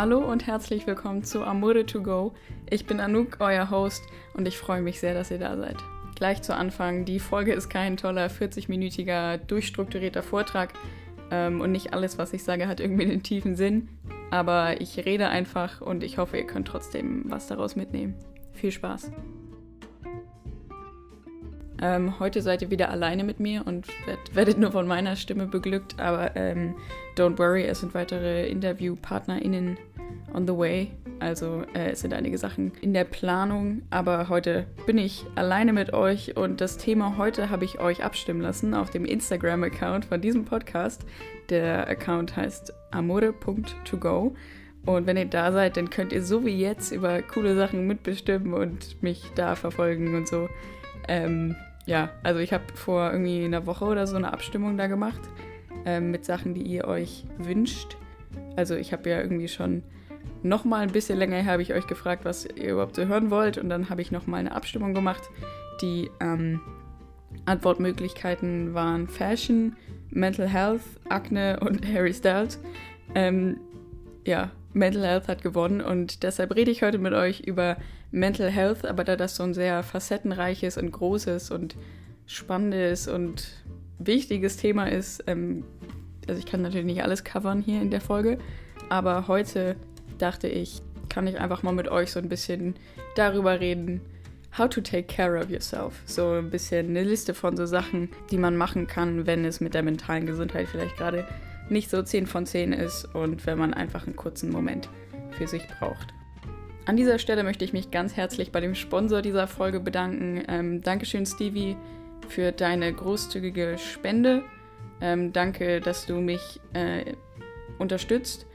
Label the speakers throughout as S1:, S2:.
S1: Hallo und herzlich willkommen zu Amore to Go. Ich bin Anouk, euer Host, und ich freue mich sehr, dass ihr da seid. Gleich zu Anfang, die Folge ist kein toller 40-minütiger durchstrukturierter Vortrag ähm, und nicht alles, was ich sage, hat irgendwie einen tiefen Sinn. Aber ich rede einfach und ich hoffe, ihr könnt trotzdem was daraus mitnehmen. Viel Spaß! Ähm, heute seid ihr wieder alleine mit mir und werd, werdet nur von meiner Stimme beglückt, aber ähm, don't worry, es sind weitere InterviewpartnerInnen on the way. Also äh, es sind einige Sachen in der Planung, aber heute bin ich alleine mit euch und das Thema heute habe ich euch abstimmen lassen auf dem Instagram-Account von diesem Podcast. Der Account heißt amore.togo. Und wenn ihr da seid, dann könnt ihr so wie jetzt über coole Sachen mitbestimmen und mich da verfolgen und so. Ähm, ja, also ich habe vor irgendwie einer Woche oder so eine Abstimmung da gemacht ähm, mit Sachen, die ihr euch wünscht. Also ich habe ja irgendwie schon noch mal ein bisschen länger habe ich euch gefragt, was ihr überhaupt so hören wollt und dann habe ich noch mal eine Abstimmung gemacht. Die ähm, Antwortmöglichkeiten waren Fashion, Mental Health, Akne und Harry Styles. Ähm, ja, Mental Health hat gewonnen und deshalb rede ich heute mit euch über Mental Health, aber da das so ein sehr facettenreiches und großes und spannendes und wichtiges Thema ist, ähm, also ich kann natürlich nicht alles covern hier in der Folge, aber heute dachte ich, kann ich einfach mal mit euch so ein bisschen darüber reden, how to take care of yourself. So ein bisschen eine Liste von so Sachen, die man machen kann, wenn es mit der mentalen Gesundheit vielleicht gerade nicht so 10 von 10 ist und wenn man einfach einen kurzen Moment für sich braucht. An dieser Stelle möchte ich mich ganz herzlich bei dem Sponsor dieser Folge bedanken. Ähm, Dankeschön, Stevie, für deine großzügige Spende. Ähm, danke, dass du mich äh, unterstützt.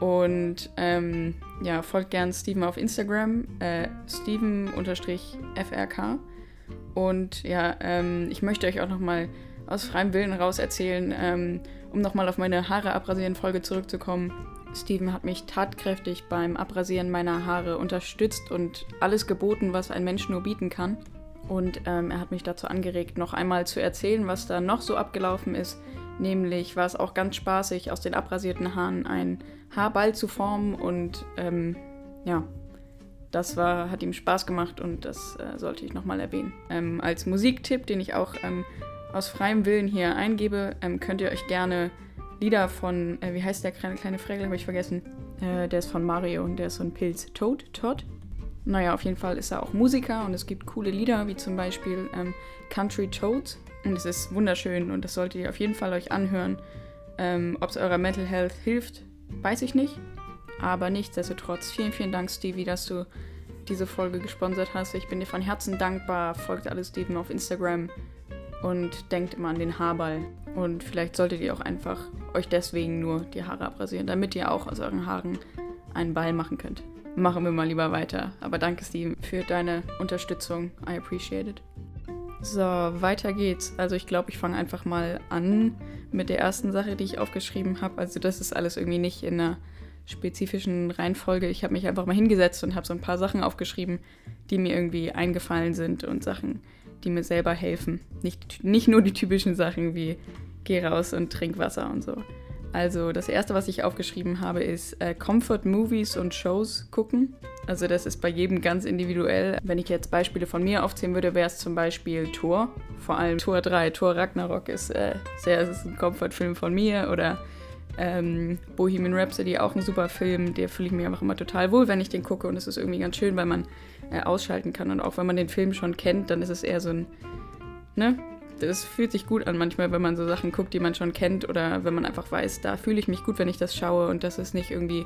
S1: Und ähm, ja, folgt gern Steven auf Instagram, äh, Steven-FRK. Und ja, ähm, ich möchte euch auch nochmal aus freiem Willen raus erzählen, ähm, um nochmal auf meine Haare abrasieren Folge zurückzukommen. Steven hat mich tatkräftig beim Abrasieren meiner Haare unterstützt und alles geboten, was ein Mensch nur bieten kann. Und ähm, er hat mich dazu angeregt, noch einmal zu erzählen, was da noch so abgelaufen ist. Nämlich war es auch ganz spaßig, aus den abrasierten Haaren einen Haarball zu formen. Und ähm, ja, das war, hat ihm Spaß gemacht und das äh, sollte ich nochmal erwähnen. Ähm, als Musiktipp, den ich auch ähm, aus freiem Willen hier eingebe, ähm, könnt ihr euch gerne Lieder von, äh, wie heißt der kleine, kleine Fregel, habe ich vergessen. Äh, der ist von Mario und der ist so ein Pilz. Toad? Todd? Naja, auf jeden Fall ist er auch Musiker und es gibt coole Lieder, wie zum Beispiel ähm, Country Toads. Und es ist wunderschön und das solltet ihr auf jeden Fall euch anhören. Ähm, Ob es eurer Mental Health hilft, weiß ich nicht. Aber nichtsdestotrotz, vielen, vielen Dank, Stevie, dass du diese Folge gesponsert hast. Ich bin dir von Herzen dankbar. Folgt alle Steven auf Instagram und denkt immer an den Haarball. Und vielleicht solltet ihr auch einfach euch deswegen nur die Haare abrasieren, damit ihr auch aus euren Haaren einen Ball machen könnt. Machen wir mal lieber weiter. Aber danke, Steven, für deine Unterstützung. I appreciate it. So, weiter geht's. Also ich glaube, ich fange einfach mal an mit der ersten Sache, die ich aufgeschrieben habe. Also das ist alles irgendwie nicht in einer spezifischen Reihenfolge. Ich habe mich einfach mal hingesetzt und habe so ein paar Sachen aufgeschrieben, die mir irgendwie eingefallen sind und Sachen, die mir selber helfen. Nicht, nicht nur die typischen Sachen wie geh raus und trink Wasser und so. Also das erste, was ich aufgeschrieben habe, ist äh, Comfort Movies und Shows gucken. Also das ist bei jedem ganz individuell. Wenn ich jetzt Beispiele von mir aufzählen würde, wäre es zum Beispiel Thor. Vor allem Thor 3, Thor Ragnarok ist äh, sehr, ist ein Comfort-Film von mir. Oder ähm, Bohemian Rhapsody, auch ein super Film. Der fühle ich mich einfach immer total wohl, wenn ich den gucke. Und es ist irgendwie ganz schön, weil man äh, ausschalten kann. Und auch wenn man den Film schon kennt, dann ist es eher so ein, ne? Das fühlt sich gut an manchmal, wenn man so Sachen guckt, die man schon kennt oder wenn man einfach weiß, da fühle ich mich gut, wenn ich das schaue und das ist nicht irgendwie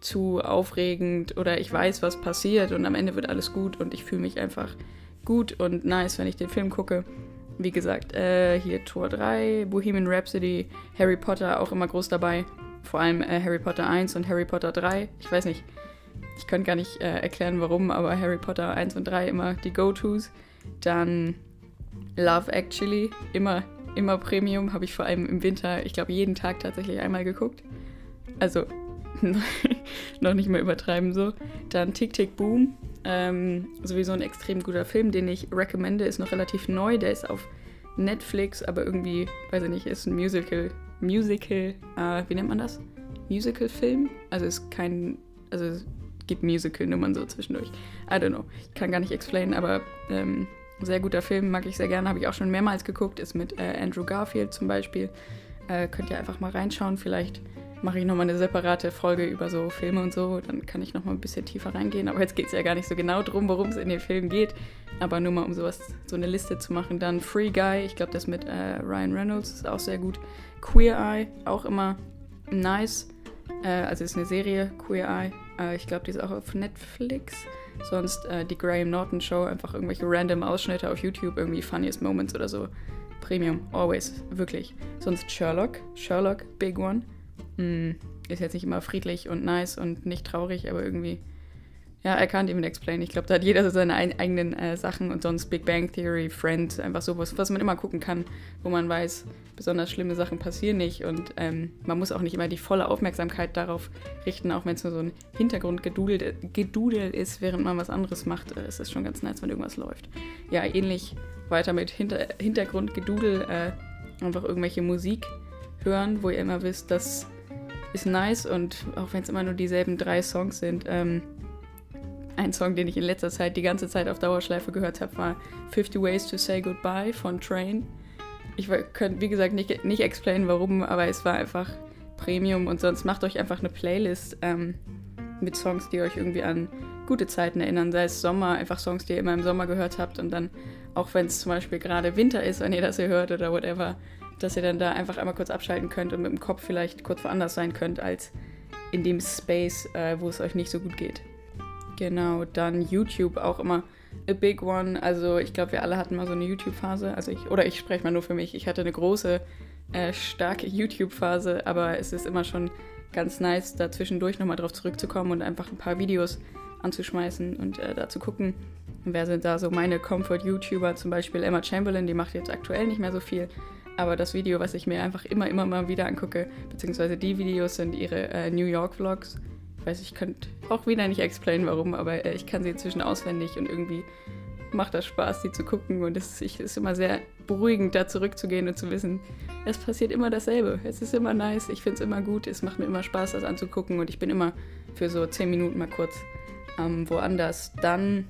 S1: zu aufregend oder ich weiß, was passiert und am Ende wird alles gut und ich fühle mich einfach gut und nice, wenn ich den Film gucke. Wie gesagt, äh, hier Tor 3, Bohemian Rhapsody, Harry Potter auch immer groß dabei. Vor allem äh, Harry Potter 1 und Harry Potter 3. Ich weiß nicht, ich könnte gar nicht äh, erklären, warum, aber Harry Potter 1 und 3 immer die Go-Tos. Dann Love Actually, immer, immer Premium, habe ich vor allem im Winter, ich glaube, jeden Tag tatsächlich einmal geguckt. Also noch nicht mal übertreiben so. Dann Tick Tick Boom, ähm, sowieso ein extrem guter Film, den ich recommende, ist noch relativ neu, der ist auf Netflix, aber irgendwie, weiß ich nicht, ist ein Musical. Musical, äh, wie nennt man das? Musical-Film. Also ist kein, also gibt Musical-Nummern so zwischendurch. I don't know. Ich kann gar nicht explainen, aber ähm, sehr guter Film, mag ich sehr gerne, habe ich auch schon mehrmals geguckt, ist mit äh, Andrew Garfield zum Beispiel. Äh, könnt ihr einfach mal reinschauen, vielleicht mache ich nochmal eine separate Folge über so Filme und so, dann kann ich nochmal ein bisschen tiefer reingehen. Aber jetzt geht es ja gar nicht so genau drum, worum es in den Filmen geht. Aber nur mal, um sowas, so eine Liste zu machen. Dann Free Guy, ich glaube, das mit äh, Ryan Reynolds ist auch sehr gut. Queer Eye, auch immer nice. Äh, also ist eine Serie, Queer Eye. Äh, ich glaube, die ist auch auf Netflix. Sonst äh, die Graham Norton Show, einfach irgendwelche random Ausschnitte auf YouTube, irgendwie Funniest Moments oder so. Premium, always, wirklich. Sonst Sherlock, Sherlock, Big One. Mm, ist jetzt nicht immer friedlich und nice und nicht traurig, aber irgendwie ja, I can't even explain. Ich glaube, da hat jeder so seine ein, eigenen äh, Sachen und sonst Big Bang Theory, Friends, einfach sowas, was man immer gucken kann, wo man weiß, besonders schlimme Sachen passieren nicht und ähm, man muss auch nicht immer die volle Aufmerksamkeit darauf richten, auch wenn es nur so ein Hintergrundgedudel ist, während man was anderes macht. Äh, ist es schon ganz nice, wenn irgendwas läuft. Ja, ähnlich weiter mit Hinter Hintergrundgedudel, äh, einfach irgendwelche Musik hören, wo ihr immer wisst, das ist nice und auch wenn es immer nur dieselben drei Songs sind, ähm, ein Song, den ich in letzter Zeit die ganze Zeit auf Dauerschleife gehört habe, war 50 Ways to Say Goodbye von Train. Ich könnte, wie gesagt, nicht, nicht explainen, warum, aber es war einfach Premium und sonst macht euch einfach eine Playlist ähm, mit Songs, die euch irgendwie an gute Zeiten erinnern, sei es Sommer, einfach Songs, die ihr immer im Sommer gehört habt und dann, auch wenn es zum Beispiel gerade Winter ist, wenn ihr das hier hört oder whatever, dass ihr dann da einfach einmal kurz abschalten könnt und mit dem Kopf vielleicht kurz woanders sein könnt als in dem Space, äh, wo es euch nicht so gut geht. Genau, dann YouTube auch immer a big one. Also ich glaube, wir alle hatten mal so eine YouTube-Phase. Also ich, oder ich spreche mal nur für mich. Ich hatte eine große, äh, starke YouTube-Phase, aber es ist immer schon ganz nice, da zwischendurch nochmal drauf zurückzukommen und einfach ein paar Videos anzuschmeißen und äh, da zu gucken. Wer sind da so meine Comfort-YouTuber? Zum Beispiel Emma Chamberlain, die macht jetzt aktuell nicht mehr so viel. Aber das Video, was ich mir einfach immer, immer mal wieder angucke, beziehungsweise die Videos sind ihre äh, New York Vlogs ich weiß, ich könnte auch wieder nicht explainen, warum, aber äh, ich kann sie inzwischen auswendig und irgendwie macht das Spaß, sie zu gucken. Und es ist immer sehr beruhigend, da zurückzugehen und zu wissen, es passiert immer dasselbe. Es ist immer nice, ich finde es immer gut, es macht mir immer Spaß, das anzugucken und ich bin immer für so 10 Minuten mal kurz ähm, woanders. Dann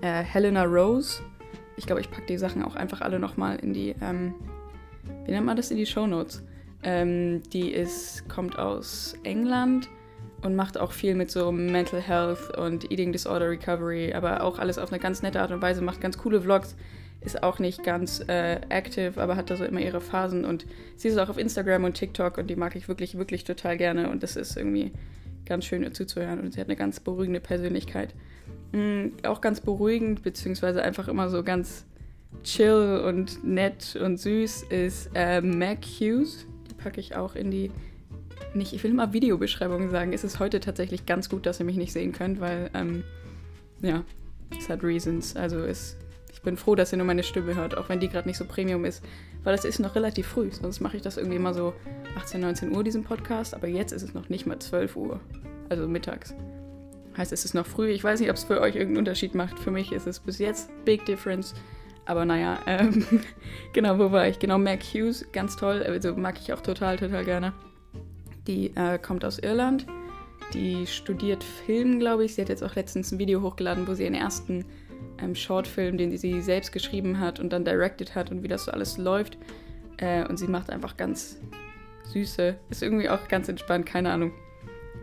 S1: äh, Helena Rose. Ich glaube, ich packe die Sachen auch einfach alle nochmal in die, ähm, wie nennt man das, in die Show Notes. Ähm, die ist, kommt aus England und macht auch viel mit so Mental Health und Eating Disorder Recovery, aber auch alles auf eine ganz nette Art und Weise, macht ganz coole Vlogs, ist auch nicht ganz äh, active, aber hat da so immer ihre Phasen und sie ist auch auf Instagram und TikTok und die mag ich wirklich, wirklich total gerne und das ist irgendwie ganz schön zuzuhören und sie hat eine ganz beruhigende Persönlichkeit. Mhm, auch ganz beruhigend, beziehungsweise einfach immer so ganz chill und nett und süß ist äh, Mac Hughes. Die packe ich auch in die nicht, ich will immer Videobeschreibungen sagen. Es ist heute tatsächlich ganz gut, dass ihr mich nicht sehen könnt, weil, ähm, ja, es hat Reasons. Also es, ich bin froh, dass ihr nur meine Stimme hört, auch wenn die gerade nicht so Premium ist, weil es ist noch relativ früh. Sonst mache ich das irgendwie immer so 18, 19 Uhr, diesen Podcast, aber jetzt ist es noch nicht mal 12 Uhr, also mittags. Heißt, es ist noch früh. Ich weiß nicht, ob es für euch irgendeinen Unterschied macht. Für mich ist es bis jetzt Big Difference. Aber naja, ähm, genau, wo war ich? Genau, Mac Hughes, ganz toll. Also mag ich auch total, total gerne. Die äh, kommt aus Irland. Die studiert Film, glaube ich. Sie hat jetzt auch letztens ein Video hochgeladen, wo sie ihren ersten ähm, Shortfilm, den sie selbst geschrieben hat und dann directed hat und wie das so alles läuft. Äh, und sie macht einfach ganz süße, ist irgendwie auch ganz entspannt, keine Ahnung.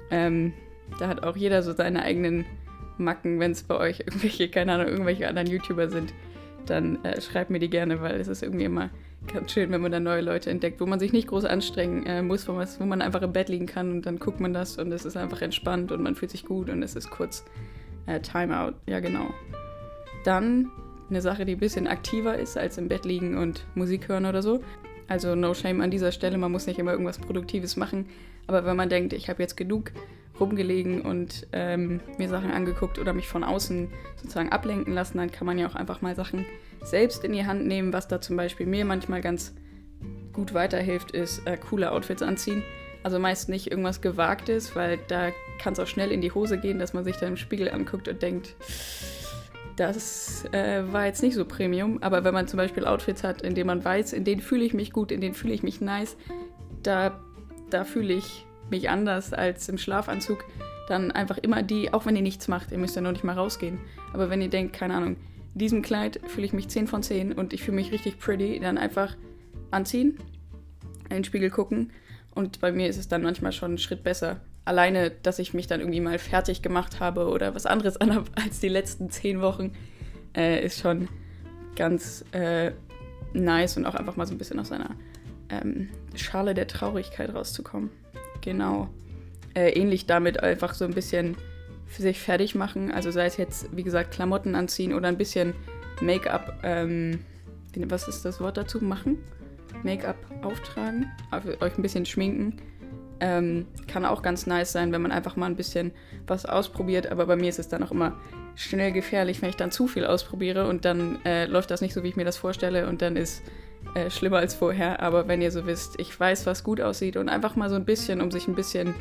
S1: Ähm, da hat auch jeder so seine eigenen Macken, wenn es bei euch irgendwelche, keine Ahnung, irgendwelche anderen YouTuber sind, dann äh, schreibt mir die gerne, weil es ist irgendwie immer ganz schön, wenn man da neue Leute entdeckt, wo man sich nicht groß anstrengen äh, muss, wo man, wo man, einfach im Bett liegen kann und dann guckt man das und es ist einfach entspannt und man fühlt sich gut und es ist kurz äh, Timeout. Ja, genau. Dann eine Sache, die ein bisschen aktiver ist als im Bett liegen und Musik hören oder so. Also no shame an dieser Stelle, man muss nicht immer irgendwas Produktives machen. Aber wenn man denkt, ich habe jetzt genug rumgelegen und ähm, mir Sachen angeguckt oder mich von außen sozusagen ablenken lassen, dann kann man ja auch einfach mal Sachen selbst in die Hand nehmen, was da zum Beispiel mir manchmal ganz gut weiterhilft, ist äh, coole Outfits anziehen. Also meist nicht irgendwas Gewagtes, weil da kann es auch schnell in die Hose gehen, dass man sich dann im Spiegel anguckt und denkt, das äh, war jetzt nicht so Premium. Aber wenn man zum Beispiel Outfits hat, in denen man weiß, in denen fühle ich mich gut, in denen fühle ich mich nice, da, da fühle ich mich anders als im Schlafanzug, dann einfach immer die, auch wenn ihr nichts macht, ihr müsst ja noch nicht mal rausgehen. Aber wenn ihr denkt, keine Ahnung, diesem Kleid fühle ich mich 10 von 10 und ich fühle mich richtig pretty, dann einfach anziehen, in den Spiegel gucken. Und bei mir ist es dann manchmal schon einen Schritt besser. Alleine, dass ich mich dann irgendwie mal fertig gemacht habe oder was anderes anhabe als die letzten 10 Wochen, äh, ist schon ganz äh, nice und auch einfach mal so ein bisschen aus seiner ähm, Schale der Traurigkeit rauszukommen. Genau. Äh, ähnlich damit einfach so ein bisschen für sich fertig machen. Also sei es jetzt, wie gesagt, Klamotten anziehen oder ein bisschen Make-up, ähm, was ist das Wort dazu? Machen? Make-up auftragen, euch ein bisschen schminken. Ähm, kann auch ganz nice sein, wenn man einfach mal ein bisschen was ausprobiert. Aber bei mir ist es dann auch immer schnell gefährlich, wenn ich dann zu viel ausprobiere und dann äh, läuft das nicht so, wie ich mir das vorstelle und dann ist äh, schlimmer als vorher. Aber wenn ihr so wisst, ich weiß, was gut aussieht und einfach mal so ein bisschen, um sich ein bisschen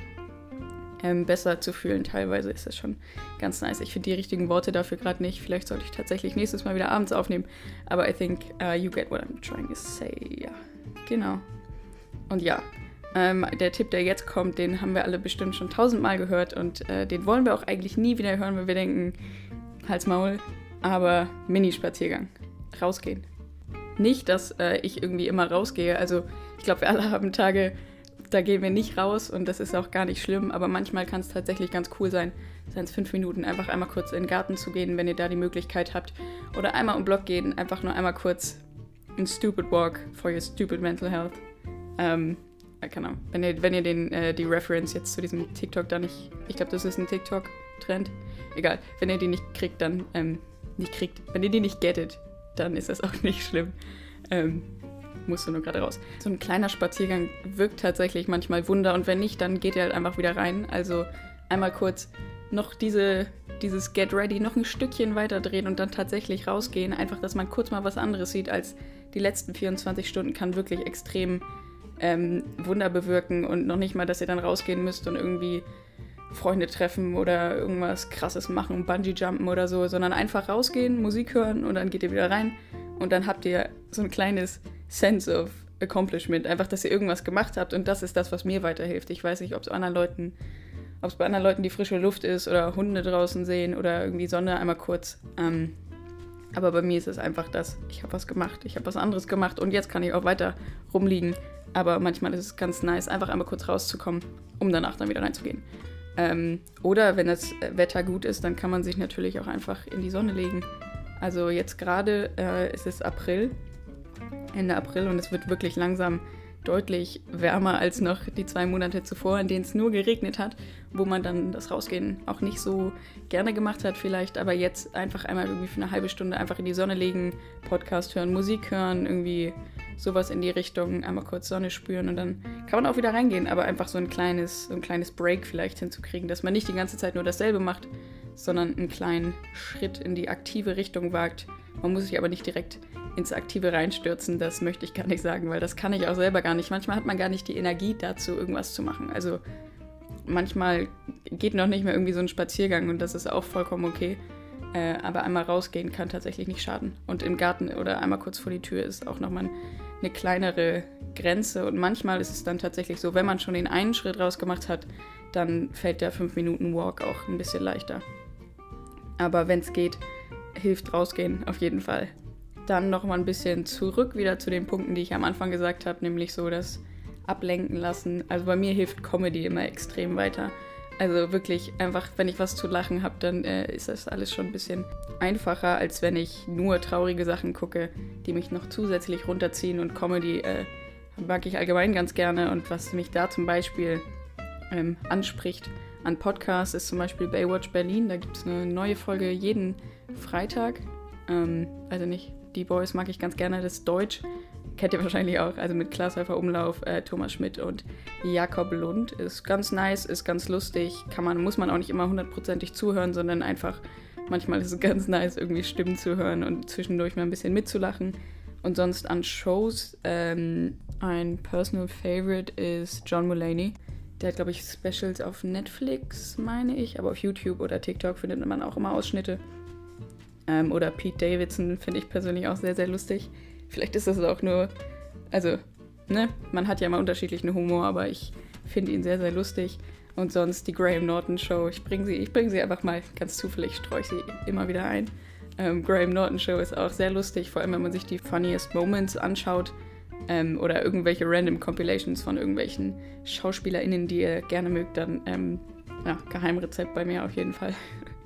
S1: ähm, besser zu fühlen. Teilweise ist das schon ganz nice. Ich finde die richtigen Worte dafür gerade nicht. Vielleicht sollte ich tatsächlich nächstes Mal wieder abends aufnehmen. Aber I think uh, you get what I'm trying to say. Ja, genau. Und ja, ähm, der Tipp, der jetzt kommt, den haben wir alle bestimmt schon tausendmal gehört und äh, den wollen wir auch eigentlich nie wieder hören, weil wir denken, Hals Maul, aber Mini-Spaziergang. Rausgehen. Nicht, dass äh, ich irgendwie immer rausgehe. Also ich glaube, wir alle haben Tage, da gehen wir nicht raus und das ist auch gar nicht schlimm, aber manchmal kann es tatsächlich ganz cool sein, seien es fünf Minuten, einfach einmal kurz in den Garten zu gehen, wenn ihr da die Möglichkeit habt. Oder einmal um Block gehen, einfach nur einmal kurz ein Stupid Walk for your stupid mental health. Ähm, keine Ahnung. Wenn ihr, wenn ihr den, äh, die Reference jetzt zu diesem TikTok da nicht, ich glaube, das ist ein TikTok-Trend. Egal, wenn ihr die nicht kriegt, dann, ähm, nicht kriegt, wenn ihr die nicht gettet, dann ist das auch nicht schlimm. Ähm, musst du nur gerade raus. So ein kleiner Spaziergang wirkt tatsächlich manchmal Wunder und wenn nicht, dann geht ihr halt einfach wieder rein. Also einmal kurz noch diese, dieses Get Ready noch ein Stückchen weiter drehen und dann tatsächlich rausgehen. Einfach, dass man kurz mal was anderes sieht als die letzten 24 Stunden, kann wirklich extrem ähm, Wunder bewirken und noch nicht mal, dass ihr dann rausgehen müsst und irgendwie Freunde treffen oder irgendwas krasses machen, Bungee jumpen oder so, sondern einfach rausgehen, Musik hören und dann geht ihr wieder rein und dann habt ihr so ein kleines Sense of Accomplishment. Einfach, dass ihr irgendwas gemacht habt und das ist das, was mir weiterhilft. Ich weiß nicht, ob es anderen Leuten, ob es bei anderen Leuten die frische Luft ist oder Hunde draußen sehen oder irgendwie Sonne einmal kurz. Ähm, aber bei mir ist es einfach das, ich habe was gemacht, ich habe was anderes gemacht und jetzt kann ich auch weiter rumliegen. Aber manchmal ist es ganz nice, einfach einmal kurz rauszukommen, um danach dann wieder reinzugehen. Ähm, oder wenn das Wetter gut ist, dann kann man sich natürlich auch einfach in die Sonne legen. Also jetzt gerade äh, ist es April Ende April und es wird wirklich langsam deutlich wärmer als noch die zwei Monate zuvor, in denen es nur geregnet hat, wo man dann das Rausgehen auch nicht so gerne gemacht hat vielleicht, aber jetzt einfach einmal irgendwie für eine halbe Stunde einfach in die Sonne legen, Podcast hören, Musik hören, irgendwie sowas in die Richtung, einmal kurz Sonne spüren und dann kann man auch wieder reingehen, aber einfach so ein kleines, so ein kleines Break vielleicht hinzukriegen, dass man nicht die ganze Zeit nur dasselbe macht, sondern einen kleinen Schritt in die aktive Richtung wagt. Man muss sich aber nicht direkt ins Aktive reinstürzen, das möchte ich gar nicht sagen, weil das kann ich auch selber gar nicht. Manchmal hat man gar nicht die Energie dazu, irgendwas zu machen. Also manchmal geht noch nicht mehr irgendwie so ein Spaziergang und das ist auch vollkommen okay. Äh, aber einmal rausgehen kann tatsächlich nicht schaden. Und im Garten oder einmal kurz vor die Tür ist auch nochmal eine kleinere Grenze. Und manchmal ist es dann tatsächlich so, wenn man schon den einen Schritt rausgemacht hat, dann fällt der 5-Minuten-Walk auch ein bisschen leichter. Aber wenn es geht, hilft rausgehen auf jeden Fall dann noch mal ein bisschen zurück wieder zu den Punkten, die ich am Anfang gesagt habe, nämlich so das Ablenken lassen. Also bei mir hilft Comedy immer extrem weiter. Also wirklich einfach, wenn ich was zu lachen habe, dann äh, ist das alles schon ein bisschen einfacher, als wenn ich nur traurige Sachen gucke, die mich noch zusätzlich runterziehen. Und Comedy äh, mag ich allgemein ganz gerne. Und was mich da zum Beispiel ähm, anspricht an Podcasts, ist zum Beispiel Baywatch Berlin. Da gibt es eine neue Folge jeden Freitag. Ähm, also nicht die Boys mag ich ganz gerne, das Deutsch. Kennt ihr wahrscheinlich auch, also mit Klaas Umlauf, äh, Thomas Schmidt und Jakob Lund. Ist ganz nice, ist ganz lustig. Kann man, muss man auch nicht immer hundertprozentig zuhören, sondern einfach, manchmal ist es ganz nice, irgendwie Stimmen zu hören und zwischendurch mal ein bisschen mitzulachen. Und sonst an Shows, ähm, ein Personal Favorite ist John Mulaney. Der hat, glaube ich, Specials auf Netflix, meine ich, aber auf YouTube oder TikTok findet man auch immer Ausschnitte. Ähm, oder Pete Davidson finde ich persönlich auch sehr, sehr lustig. Vielleicht ist das auch nur, also, ne, man hat ja immer unterschiedlichen Humor, aber ich finde ihn sehr, sehr lustig. Und sonst die Graham Norton Show. Ich bringe sie, bring sie einfach mal ganz zufällig, streue ich sie immer wieder ein. Ähm, Graham Norton Show ist auch sehr lustig, vor allem wenn man sich die Funniest Moments anschaut ähm, oder irgendwelche random Compilations von irgendwelchen SchauspielerInnen, die ihr gerne mögt, dann ähm, ja, Geheimrezept bei mir auf jeden Fall.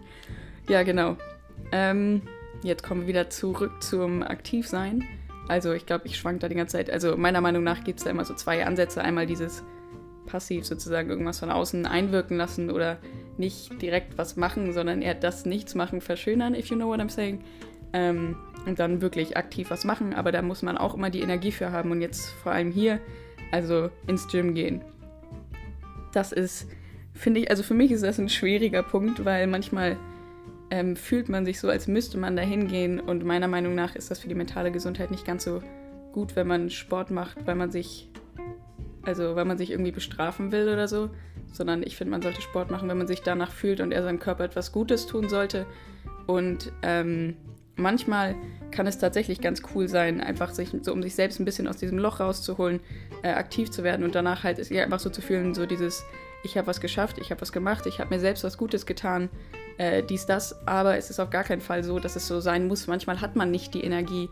S1: ja, genau. Ähm, jetzt kommen wir wieder zurück zum Aktivsein. Also ich glaube, ich schwank da die ganze Zeit. Also meiner Meinung nach gibt es da immer so zwei Ansätze. Einmal dieses passiv sozusagen irgendwas von außen einwirken lassen oder nicht direkt was machen, sondern eher das Nichts machen verschönern, if you know what I'm saying. Ähm, und dann wirklich aktiv was machen, aber da muss man auch immer die Energie für haben und jetzt vor allem hier, also ins Gym gehen. Das ist, finde ich, also für mich ist das ein schwieriger Punkt, weil manchmal ähm, fühlt man sich so, als müsste man da hingehen und meiner Meinung nach ist das für die mentale Gesundheit nicht ganz so gut, wenn man Sport macht, weil man sich also weil man sich irgendwie bestrafen will oder so, sondern ich finde, man sollte Sport machen, wenn man sich danach fühlt und er seinem Körper etwas Gutes tun sollte. Und ähm, manchmal kann es tatsächlich ganz cool sein, einfach sich so um sich selbst ein bisschen aus diesem Loch rauszuholen, äh, aktiv zu werden und danach halt ja einfach so zu fühlen, so dieses, ich habe was geschafft, ich habe was gemacht, ich habe mir selbst was Gutes getan, äh, dies, das, aber es ist auf gar keinen Fall so, dass es so sein muss. Manchmal hat man nicht die Energie,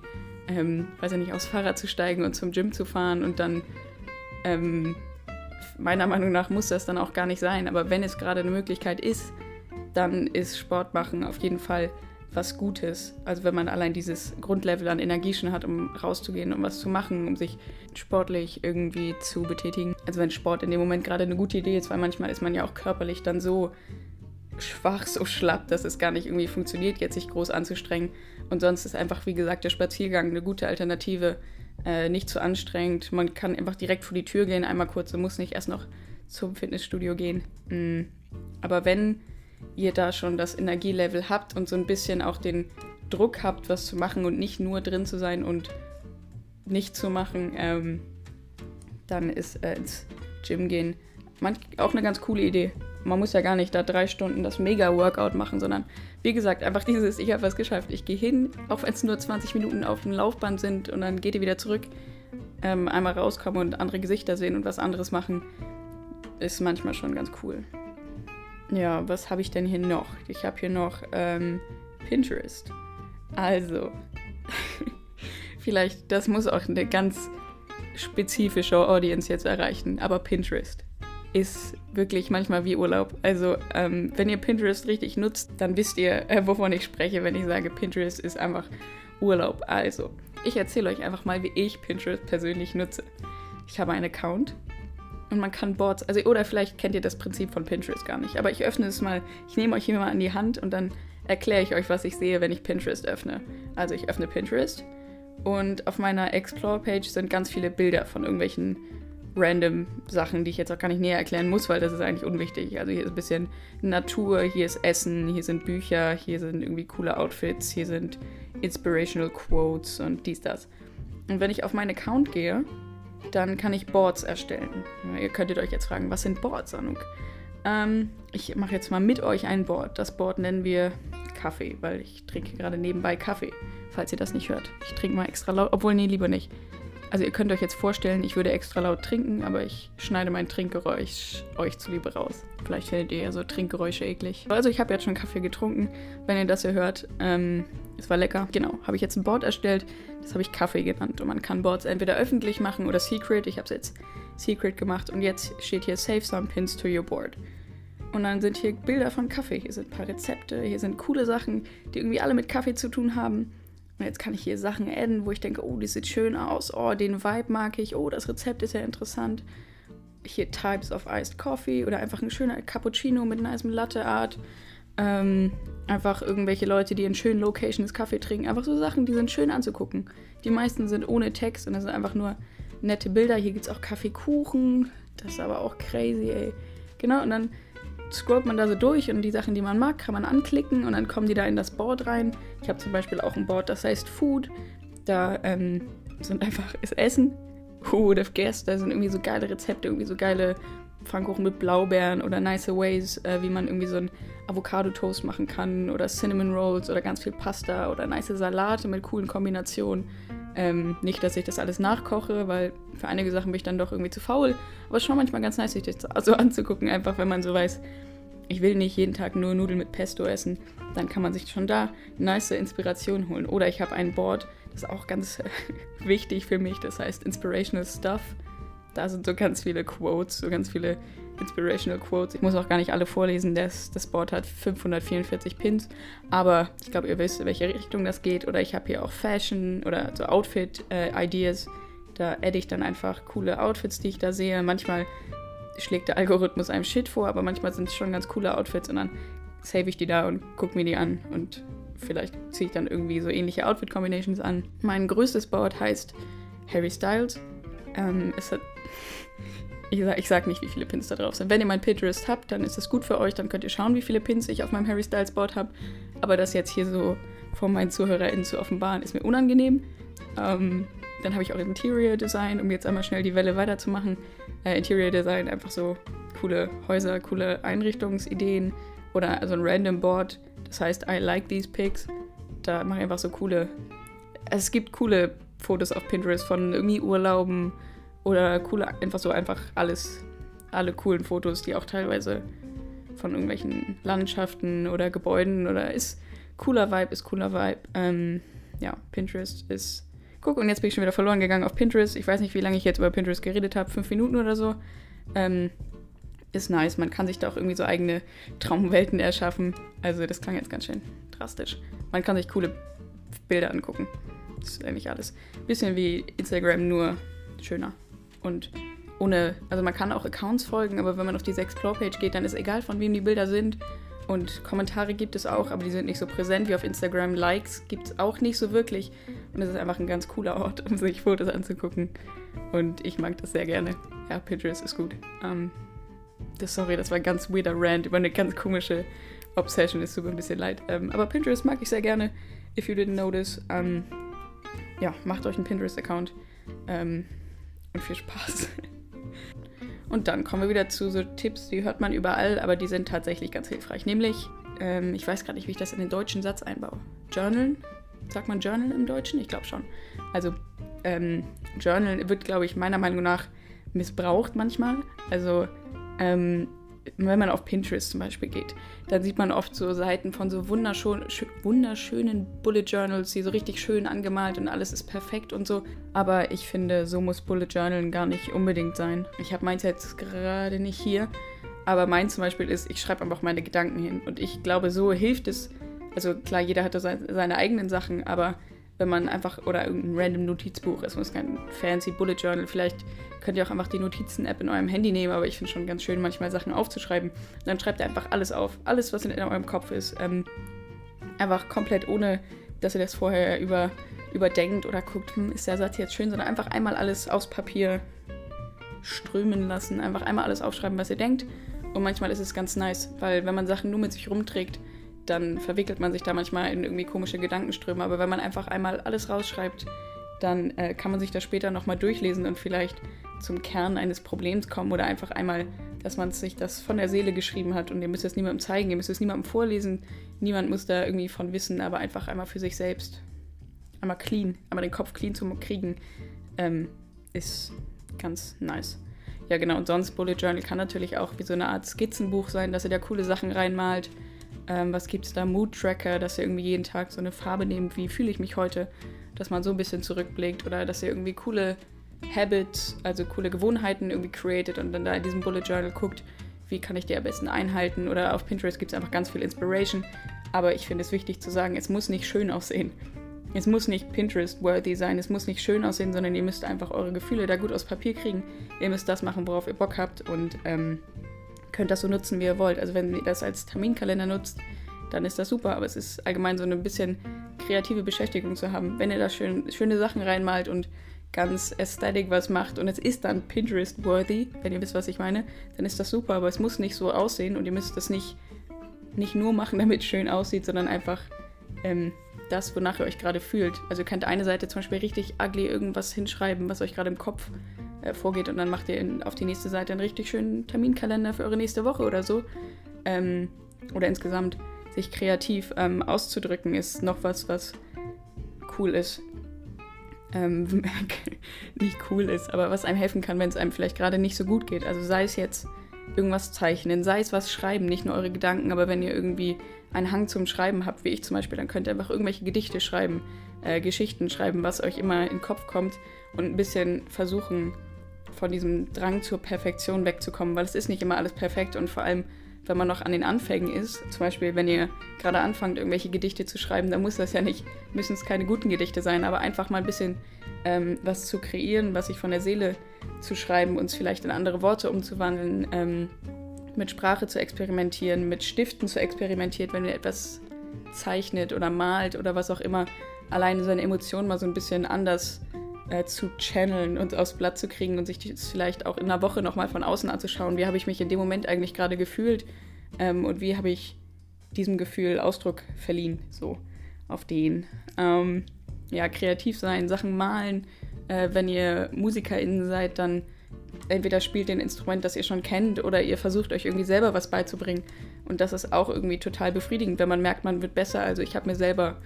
S1: ähm, weiß ich nicht, aufs Fahrrad zu steigen und zum Gym zu fahren und dann ähm, meiner Meinung nach muss das dann auch gar nicht sein, aber wenn es gerade eine Möglichkeit ist, dann ist Sport machen auf jeden Fall was Gutes. Also wenn man allein dieses Grundlevel an Energie schon hat, um rauszugehen, um was zu machen, um sich sportlich irgendwie zu betätigen. Also wenn Sport in dem Moment gerade eine gute Idee ist, weil manchmal ist man ja auch körperlich dann so schwach, so schlapp, dass es gar nicht irgendwie funktioniert, jetzt sich groß anzustrengen. Und sonst ist einfach, wie gesagt, der Spaziergang eine gute Alternative äh, nicht zu anstrengend. Man kann einfach direkt vor die Tür gehen, einmal kurz und muss nicht erst noch zum Fitnessstudio gehen. Mhm. Aber wenn ihr da schon das Energielevel habt und so ein bisschen auch den Druck habt, was zu machen und nicht nur drin zu sein und nicht zu machen, ähm, dann ist äh, ins Gym gehen manch, auch eine ganz coole Idee. Man muss ja gar nicht da drei Stunden das Mega-Workout machen, sondern wie gesagt, einfach dieses, ich habe was geschafft. Ich gehe hin, auch wenn es nur 20 Minuten auf dem Laufband sind und dann geht ihr wieder zurück. Ähm, einmal rauskommen und andere Gesichter sehen und was anderes machen, ist manchmal schon ganz cool. Ja, was habe ich denn hier noch? Ich habe hier noch ähm, Pinterest. Also, vielleicht, das muss auch eine ganz spezifische Audience jetzt erreichen, aber Pinterest ist wirklich manchmal wie Urlaub. Also, ähm, wenn ihr Pinterest richtig nutzt, dann wisst ihr, äh, wovon ich spreche, wenn ich sage, Pinterest ist einfach Urlaub. Also, ich erzähle euch einfach mal, wie ich Pinterest persönlich nutze. Ich habe einen Account und man kann Boards, also oder vielleicht kennt ihr das Prinzip von Pinterest gar nicht, aber ich öffne es mal, ich nehme euch hier mal an die Hand und dann erkläre ich euch, was ich sehe, wenn ich Pinterest öffne. Also ich öffne Pinterest und auf meiner Explore-Page sind ganz viele Bilder von irgendwelchen random Sachen, die ich jetzt auch gar nicht näher erklären muss, weil das ist eigentlich unwichtig. Also hier ist ein bisschen Natur, hier ist Essen, hier sind Bücher, hier sind irgendwie coole Outfits, hier sind Inspirational Quotes und dies, das. Und wenn ich auf meinen Account gehe, dann kann ich Boards erstellen. Ihr könntet euch jetzt fragen, was sind Boards, Anuk? Ähm, ich mache jetzt mal mit euch ein Board. Das Board nennen wir Kaffee, weil ich trinke gerade nebenbei Kaffee, falls ihr das nicht hört. Ich trinke mal extra laut, obwohl nee, lieber nicht. Also ihr könnt euch jetzt vorstellen, ich würde extra laut trinken, aber ich schneide mein Trinkgeräusch euch zuliebe raus. Vielleicht findet ihr ja so Trinkgeräusche eklig. Also ich habe jetzt schon Kaffee getrunken, wenn ihr das hier hört. Ähm, es war lecker. Genau, habe ich jetzt ein Board erstellt. Das habe ich Kaffee genannt. Und man kann Boards entweder öffentlich machen oder Secret. Ich habe es jetzt Secret gemacht. Und jetzt steht hier Save some pins to your board. Und dann sind hier Bilder von Kaffee. Hier sind ein paar Rezepte. Hier sind coole Sachen, die irgendwie alle mit Kaffee zu tun haben. Und jetzt kann ich hier Sachen adden, wo ich denke, oh, die sieht schön aus, oh, den Vibe mag ich, oh, das Rezept ist ja interessant. Hier Types of Iced Coffee oder einfach ein schöner Cappuccino mit nice Latte Art. Ähm, einfach irgendwelche Leute, die in schönen Locations Kaffee trinken. Einfach so Sachen, die sind schön anzugucken. Die meisten sind ohne Text und das sind einfach nur nette Bilder. Hier gibt es auch Kaffeekuchen. Das ist aber auch crazy, ey. Genau, und dann scrollt man da so durch und die Sachen, die man mag, kann man anklicken und dann kommen die da in das Board rein. Ich habe zum Beispiel auch ein Board, das heißt Food. Da ähm, sind einfach ist Essen. Who would have guessed? Da sind irgendwie so geile Rezepte, irgendwie so geile Pfannkuchen mit Blaubeeren oder nice ways, äh, wie man irgendwie so einen Avocado-Toast machen kann oder Cinnamon Rolls oder ganz viel Pasta oder nice Salate mit coolen Kombinationen. Ähm, nicht, dass ich das alles nachkoche, weil für einige Sachen bin ich dann doch irgendwie zu faul. Aber schon manchmal ganz nice, sich das so anzugucken, einfach wenn man so weiß, ich will nicht jeden Tag nur Nudeln mit Pesto essen. Dann kann man sich schon da nice Inspiration holen. Oder ich habe ein Board, das ist auch ganz wichtig für mich, das heißt Inspirational Stuff. Da sind so ganz viele Quotes, so ganz viele Inspirational Quotes. Ich muss auch gar nicht alle vorlesen. Das, das Board hat 544 Pins. Aber ich glaube, ihr wisst, in welche Richtung das geht. Oder ich habe hier auch Fashion oder so Outfit-Ideas. Äh, da adde ich dann einfach coole Outfits, die ich da sehe. Manchmal schlägt der Algorithmus einem Shit vor, aber manchmal sind es schon ganz coole Outfits und dann save ich die da und gucke mir die an und vielleicht ziehe ich dann irgendwie so ähnliche Outfit-Combinations an. Mein größtes Board heißt Harry Styles. Ähm, es hat ich sag, ich sag nicht, wie viele Pins da drauf sind. Wenn ihr mein Pinterest habt, dann ist das gut für euch. Dann könnt ihr schauen, wie viele Pins ich auf meinem Harry Styles Board habe. Aber das jetzt hier so vor meinen ZuhörerInnen zu offenbaren, ist mir unangenehm. Ähm, dann habe ich auch Interior Design, um jetzt einmal schnell die Welle weiterzumachen. Äh, Interior Design, einfach so coole Häuser, coole Einrichtungsideen oder also ein Random Board. Das heißt, I like these pics. Da mache ich einfach so coole. Es gibt coole Fotos auf Pinterest von irgendwie Urlauben oder coole, einfach so einfach alles, alle coolen Fotos, die auch teilweise von irgendwelchen Landschaften oder Gebäuden oder ist cooler Vibe, ist cooler Vibe. Ähm, ja, Pinterest ist. Guck, und jetzt bin ich schon wieder verloren gegangen auf Pinterest. Ich weiß nicht, wie lange ich jetzt über Pinterest geredet habe, fünf Minuten oder so. Ähm, ist nice. Man kann sich da auch irgendwie so eigene Traumwelten erschaffen. Also, das klang jetzt ganz schön drastisch. Man kann sich coole Bilder angucken. Das ist eigentlich alles. Bisschen wie Instagram, nur schöner und ohne, also man kann auch Accounts folgen, aber wenn man auf diese Explore-Page geht, dann ist egal, von wem die Bilder sind. Und Kommentare gibt es auch, aber die sind nicht so präsent wie auf Instagram. Likes gibt es auch nicht so wirklich. Und es ist einfach ein ganz cooler Ort, um sich Fotos anzugucken. Und ich mag das sehr gerne. Ja, Pinterest ist gut. Um, ähm, das, sorry, das war ein ganz weirder Rant über eine ganz komische Obsession. Ist super ein bisschen leid. Um, ähm, aber Pinterest mag ich sehr gerne. If you didn't notice. Um, ähm, ja, macht euch einen Pinterest-Account. Um, und viel Spaß. Und dann kommen wir wieder zu so Tipps, die hört man überall, aber die sind tatsächlich ganz hilfreich. Nämlich, ähm, ich weiß gerade nicht, wie ich das in den deutschen Satz einbaue. Journalen? Sagt man Journal im Deutschen? Ich glaube schon. Also, ähm, Journal wird, glaube ich, meiner Meinung nach missbraucht manchmal. Also, ähm, wenn man auf Pinterest zum Beispiel geht, dann sieht man oft so Seiten von so wunderschön, wunderschönen Bullet Journals, die so richtig schön angemalt und alles ist perfekt und so. Aber ich finde, so muss Bullet Journalen gar nicht unbedingt sein. Ich habe meins jetzt gerade nicht hier, aber mein zum Beispiel ist, ich schreibe einfach meine Gedanken hin und ich glaube, so hilft es. Also klar, jeder hat da seine eigenen Sachen, aber wenn man einfach, oder irgendein random Notizbuch, es muss kein fancy Bullet Journal, vielleicht könnt ihr auch einfach die Notizen-App in eurem Handy nehmen, aber ich finde schon ganz schön, manchmal Sachen aufzuschreiben. dann schreibt ihr einfach alles auf, alles, was in, in eurem Kopf ist. Ähm, einfach komplett ohne, dass ihr das vorher über, überdenkt oder guckt, hm, ist der Satz jetzt schön, sondern einfach einmal alles aufs Papier strömen lassen, einfach einmal alles aufschreiben, was ihr denkt. Und manchmal ist es ganz nice, weil wenn man Sachen nur mit sich rumträgt, dann verwickelt man sich da manchmal in irgendwie komische Gedankenströme. Aber wenn man einfach einmal alles rausschreibt, dann äh, kann man sich das später nochmal durchlesen und vielleicht zum Kern eines Problems kommen oder einfach einmal, dass man sich das von der Seele geschrieben hat und ihr müsst es niemandem zeigen, ihr müsst es niemandem vorlesen, niemand muss da irgendwie von wissen, aber einfach einmal für sich selbst, einmal clean, einmal den Kopf clean zu kriegen, ähm, ist ganz nice. Ja, genau, und sonst Bullet Journal kann natürlich auch wie so eine Art Skizzenbuch sein, dass ihr da coole Sachen reinmalt ähm, was gibt es da? Mood Tracker, dass ihr irgendwie jeden Tag so eine Farbe nehmt, wie fühle ich mich heute, dass man so ein bisschen zurückblickt oder dass ihr irgendwie coole Habits, also coole Gewohnheiten irgendwie created und dann da in diesem Bullet Journal guckt, wie kann ich die am besten einhalten. Oder auf Pinterest gibt es einfach ganz viel Inspiration. Aber ich finde es wichtig zu sagen, es muss nicht schön aussehen. Es muss nicht Pinterest-worthy sein, es muss nicht schön aussehen, sondern ihr müsst einfach eure Gefühle da gut aus Papier kriegen. Ihr müsst das machen, worauf ihr Bock habt und ähm, könnt das so nutzen, wie ihr wollt. Also wenn ihr das als Terminkalender nutzt, dann ist das super. Aber es ist allgemein so ein bisschen kreative Beschäftigung zu haben. Wenn ihr da schön, schöne Sachen reinmalt und ganz aesthetic was macht und es ist dann Pinterest-worthy, wenn ihr wisst, was ich meine, dann ist das super. Aber es muss nicht so aussehen und ihr müsst das nicht, nicht nur machen, damit es schön aussieht, sondern einfach ähm, das, wonach ihr euch gerade fühlt. Also ihr könnt eine Seite zum Beispiel richtig ugly irgendwas hinschreiben, was euch gerade im Kopf äh, vorgeht und dann macht ihr in, auf die nächste Seite einen richtig schönen Terminkalender für eure nächste Woche oder so. Ähm, oder insgesamt sich kreativ ähm, auszudrücken ist noch was, was cool ist. ähm, nicht cool ist, aber was einem helfen kann, wenn es einem vielleicht gerade nicht so gut geht. Also sei es jetzt irgendwas zeichnen, sei es was schreiben, nicht nur eure Gedanken, aber wenn ihr irgendwie einen Hang zum Schreiben habt, wie ich zum Beispiel, dann könnt ihr einfach irgendwelche Gedichte schreiben, äh, Geschichten schreiben, was euch immer in den Kopf kommt und ein bisschen versuchen, von diesem Drang zur Perfektion wegzukommen, weil es ist nicht immer alles perfekt und vor allem, wenn man noch an den Anfängen ist, zum Beispiel, wenn ihr gerade anfangt, irgendwelche Gedichte zu schreiben, dann muss das ja nicht, müssen es keine guten Gedichte sein, aber einfach mal ein bisschen ähm, was zu kreieren, was sich von der Seele zu schreiben, uns vielleicht in andere Worte umzuwandeln, ähm, mit Sprache zu experimentieren, mit Stiften zu experimentieren, wenn ihr etwas zeichnet oder malt oder was auch immer, alleine seine Emotionen mal so ein bisschen anders äh, zu channeln und aufs Blatt zu kriegen und sich das vielleicht auch in einer Woche nochmal von außen anzuschauen. Wie habe ich mich in dem Moment eigentlich gerade gefühlt ähm, und wie habe ich diesem Gefühl Ausdruck verliehen, so auf den. Ähm, ja, kreativ sein, Sachen malen. Äh, wenn ihr MusikerInnen seid, dann entweder spielt ihr ein Instrument, das ihr schon kennt, oder ihr versucht euch irgendwie selber was beizubringen. Und das ist auch irgendwie total befriedigend, wenn man merkt, man wird besser. Also ich habe mir selber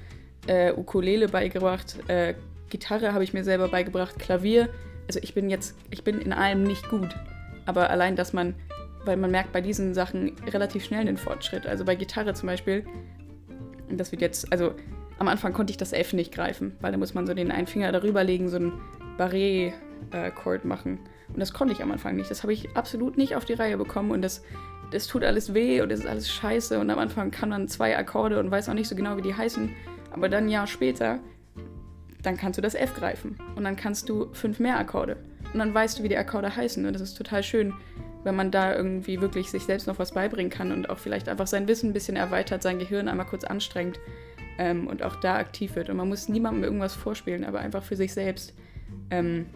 S1: äh, Ukulele beigebracht, äh, Gitarre habe ich mir selber beigebracht, Klavier. Also ich bin jetzt, ich bin in allem nicht gut. Aber allein, dass man, weil man merkt bei diesen Sachen relativ schnell den Fortschritt. Also bei Gitarre zum Beispiel, das wird jetzt, also am Anfang konnte ich das F nicht greifen, weil da muss man so den einen Finger darüber legen, so ein Barré-Chord machen. Und das konnte ich am Anfang nicht. Das habe ich absolut nicht auf die Reihe bekommen und das, das tut alles weh und das ist alles scheiße. Und am Anfang kann man zwei Akkorde und weiß auch nicht so genau, wie die heißen. Aber dann ein Jahr später, dann kannst du das F greifen und dann kannst du fünf mehr Akkorde. Und dann weißt du, wie die Akkorde heißen. Und das ist total schön, wenn man da irgendwie wirklich sich selbst noch was beibringen kann und auch vielleicht einfach sein Wissen ein bisschen erweitert, sein Gehirn einmal kurz anstrengt ähm, und auch da aktiv wird. Und man muss niemandem irgendwas vorspielen, aber einfach für sich selbst. Ähm,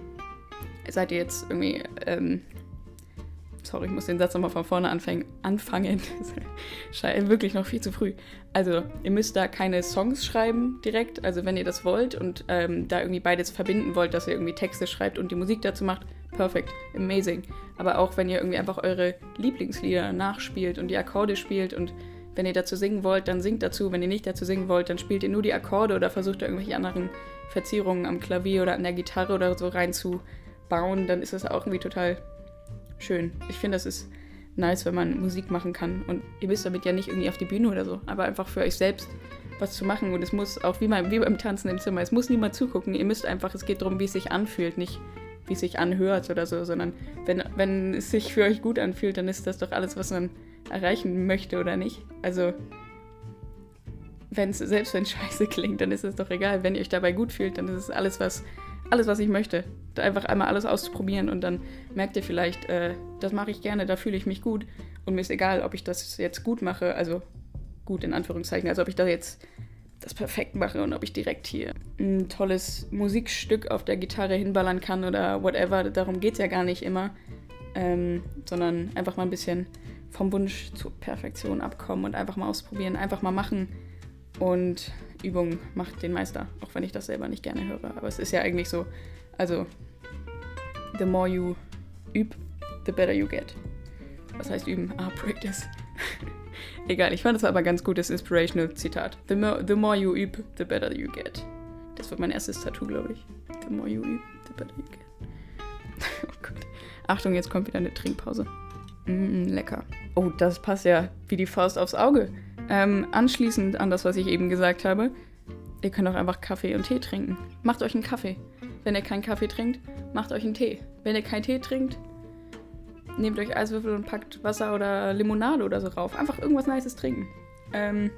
S1: seid ihr jetzt irgendwie, ähm, sorry, ich muss den Satz nochmal von vorne anfangen, anfangen. wirklich noch viel zu früh. Also, ihr müsst da keine Songs schreiben direkt, also wenn ihr das wollt und ähm, da irgendwie beides verbinden wollt, dass ihr irgendwie Texte schreibt und die Musik dazu macht, perfekt, amazing. Aber auch wenn ihr irgendwie einfach eure Lieblingslieder nachspielt und die Akkorde spielt und wenn ihr dazu singen wollt, dann singt dazu. Wenn ihr nicht dazu singen wollt, dann spielt ihr nur die Akkorde oder versucht da irgendwelche anderen Verzierungen am Klavier oder an der Gitarre oder so reinzubauen. Dann ist das auch irgendwie total schön. Ich finde, das ist nice, wenn man Musik machen kann. Und ihr müsst damit ja nicht irgendwie auf die Bühne oder so, aber einfach für euch selbst was zu machen. Und es muss auch wie, mal, wie beim Tanzen im Zimmer, es muss niemand zugucken. Ihr müsst einfach, es geht darum, wie es sich anfühlt, nicht wie es sich anhört oder so, sondern wenn, wenn es sich für euch gut anfühlt, dann ist das doch alles, was man erreichen möchte oder nicht. Also, wenn's, selbst wenn es scheiße klingt, dann ist es doch egal. Wenn ihr euch dabei gut fühlt, dann ist es alles, was, alles, was ich möchte. Einfach einmal alles auszuprobieren und dann merkt ihr vielleicht, äh, das mache ich gerne, da fühle ich mich gut. Und mir ist egal, ob ich das jetzt gut mache, also gut in Anführungszeichen, also ob ich da jetzt das perfekt mache und ob ich direkt hier ein tolles Musikstück auf der Gitarre hinballern kann oder whatever. Darum geht es ja gar nicht immer, ähm, sondern einfach mal ein bisschen vom Wunsch zur Perfektion abkommen und einfach mal ausprobieren, einfach mal machen. Und Übung macht den Meister, auch wenn ich das selber nicht gerne höre. Aber es ist ja eigentlich so, also, the more you üb, the better you get. Was heißt üben? Ah, practice. Egal, ich fand das aber ganz gutes inspirational Zitat. The more, the more you üb, the better you get. Das wird mein erstes Tattoo, glaube ich. The more you üb, the better you get. oh Gott. Achtung, jetzt kommt wieder eine Trinkpause. Mm, lecker. Oh, das passt ja wie die Faust aufs Auge. Ähm, anschließend an das, was ich eben gesagt habe, ihr könnt auch einfach Kaffee und Tee trinken. Macht euch einen Kaffee. Wenn ihr keinen Kaffee trinkt, macht euch einen Tee. Wenn ihr keinen Tee trinkt, nehmt euch Eiswürfel und packt Wasser oder Limonade oder so rauf. Einfach irgendwas Nices trinken. Ähm,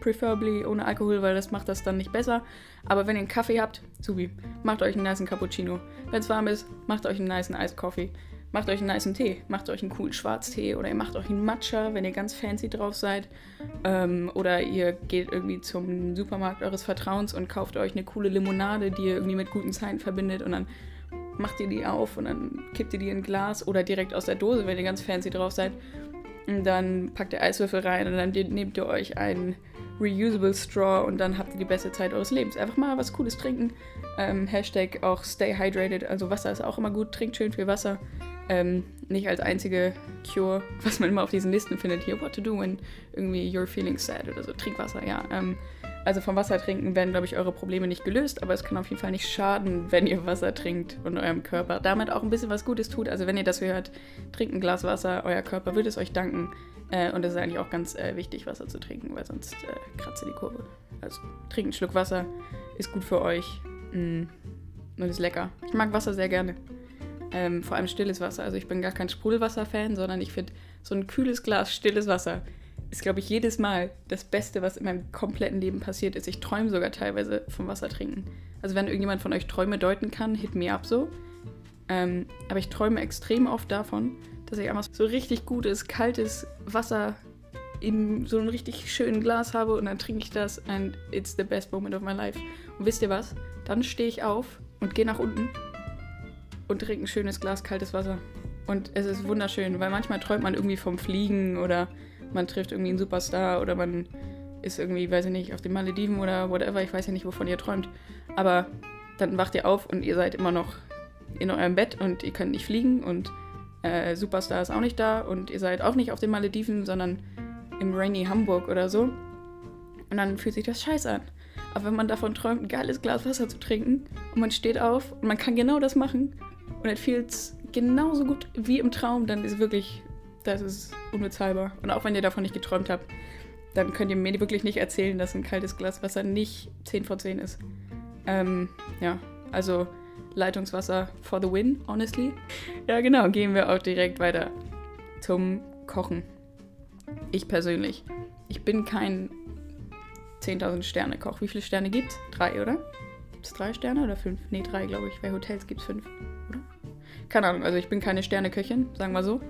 S1: preferably ohne Alkohol, weil das macht das dann nicht besser. Aber wenn ihr einen Kaffee habt, subi, macht euch einen niceen Cappuccino. Wenn es warm ist, macht euch einen niceen Eiskoffee. Macht euch einen niceen Tee, macht euch einen coolen Schwarztee oder ihr macht euch einen Matcha, wenn ihr ganz fancy drauf seid. Ähm, oder ihr geht irgendwie zum Supermarkt eures Vertrauens und kauft euch eine coole Limonade, die ihr irgendwie mit guten Zeiten verbindet und dann macht ihr die auf und dann kippt ihr die in ein Glas oder direkt aus der Dose, wenn ihr ganz fancy drauf seid. Und dann packt ihr Eiswürfel rein und dann nehmt ihr euch einen reusable Straw und dann habt ihr die beste Zeit eures Lebens. Einfach mal was Cooles trinken. Ähm, Hashtag auch stay hydrated, also Wasser ist auch immer gut. Trinkt schön viel Wasser. Ähm, nicht als einzige Cure, was man immer auf diesen Listen findet, hier, what to do when irgendwie you're feeling sad oder so, Trinkwasser, ja. Ähm, also vom Wasser trinken werden, glaube ich, eure Probleme nicht gelöst, aber es kann auf jeden Fall nicht schaden, wenn ihr Wasser trinkt und eurem Körper damit auch ein bisschen was Gutes tut. Also wenn ihr das hört, trinkt ein Glas Wasser, euer Körper wird es euch danken. Äh, und es ist eigentlich auch ganz äh, wichtig, Wasser zu trinken, weil sonst äh, kratzt ihr die Kurve. Also trinkt einen Schluck Wasser, ist gut für euch mm, und ist lecker. Ich mag Wasser sehr gerne. Ähm, vor allem stilles Wasser. Also ich bin gar kein Sprudelwasser-Fan, sondern ich finde so ein kühles Glas stilles Wasser ist, glaube ich, jedes Mal das Beste, was in meinem kompletten Leben passiert ist. Ich träume sogar teilweise vom Wasser trinken. Also wenn irgendjemand von euch Träume deuten kann, hit me up so. Ähm, aber ich träume extrem oft davon, dass ich einfach so richtig gutes, kaltes Wasser in so einem richtig schönen Glas habe und dann trinke ich das and it's the best moment of my life. Und wisst ihr was? Dann stehe ich auf und gehe nach unten und trinke ein schönes Glas kaltes Wasser. Und es ist wunderschön, weil manchmal träumt man irgendwie vom Fliegen oder man trifft irgendwie einen Superstar oder man ist irgendwie, weiß ich nicht, auf den Malediven oder whatever. Ich weiß ja nicht, wovon ihr träumt. Aber dann wacht ihr auf und ihr seid immer noch in eurem Bett und ihr könnt nicht fliegen und äh, Superstar ist auch nicht da und ihr seid auch nicht auf den Malediven, sondern im rainy Hamburg oder so. Und dann fühlt sich das scheiße an. Aber wenn man davon träumt, ein geiles Glas Wasser zu trinken und man steht auf und man kann genau das machen und es fühlt genauso gut wie im Traum, dann ist wirklich das ist unbezahlbar. Und auch wenn ihr davon nicht geträumt habt, dann könnt ihr mir wirklich nicht erzählen, dass ein kaltes Glas Wasser nicht 10 vor 10 ist. Ähm, ja, also Leitungswasser for the win, honestly. Ja, genau, gehen wir auch direkt weiter zum Kochen. Ich persönlich, ich bin kein 10.000 Sterne Koch. Wie viele Sterne gibt's? Drei, oder? Gibt es drei Sterne oder fünf? Nee, drei, glaube ich. Bei Hotels gibt es fünf, oder? Keine Ahnung, also ich bin keine Sterneköchin, sagen wir so.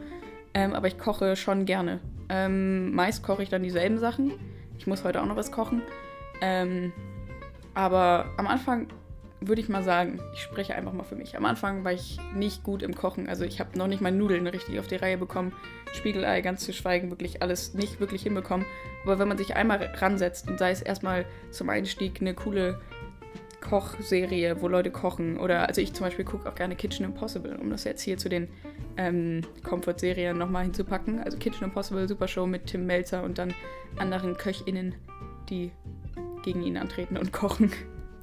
S1: Ähm, aber ich koche schon gerne. Ähm, meist koche ich dann dieselben Sachen. Ich muss heute auch noch was kochen. Ähm, aber am Anfang würde ich mal sagen, ich spreche einfach mal für mich. Am Anfang war ich nicht gut im Kochen. Also ich habe noch nicht mal Nudeln richtig auf die Reihe bekommen. Spiegelei, ganz zu schweigen, wirklich alles nicht wirklich hinbekommen. Aber wenn man sich einmal ransetzt und sei es erstmal zum Einstieg eine coole Kochserie, wo Leute kochen. Oder also ich zum Beispiel gucke auch gerne Kitchen Impossible, um das jetzt hier zu den ähm, Comfort-Serien nochmal hinzupacken. Also Kitchen Impossible, Super Show mit Tim Melzer und dann anderen KöchInnen, die gegen ihn antreten und kochen.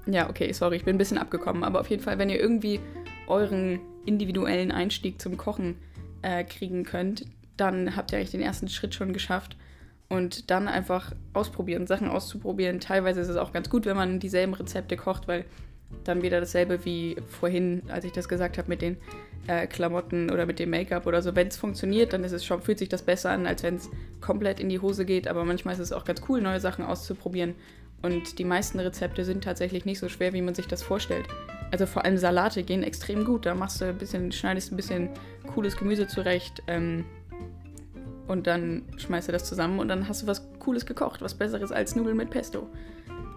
S1: Ja, okay, sorry, ich bin ein bisschen abgekommen, aber auf jeden Fall, wenn ihr irgendwie euren individuellen Einstieg zum Kochen äh, kriegen könnt, dann habt ihr eigentlich den ersten Schritt schon geschafft und dann einfach ausprobieren, Sachen auszuprobieren. Teilweise ist es auch ganz gut, wenn man dieselben Rezepte kocht, weil dann wieder dasselbe wie vorhin, als ich das gesagt habe mit den äh, Klamotten oder mit dem Make-up oder so. Wenn es funktioniert, dann ist es schon, fühlt sich das besser an, als wenn es komplett in die Hose geht. Aber manchmal ist es auch ganz cool, neue Sachen auszuprobieren. Und die meisten Rezepte sind tatsächlich nicht so schwer, wie man sich das vorstellt. Also vor allem Salate gehen extrem gut. Da machst du ein bisschen, schneidest ein bisschen cooles Gemüse zurecht. Ähm, und dann schmeißt du das zusammen und dann hast du was Cooles gekocht, was Besseres als Nudeln mit Pesto.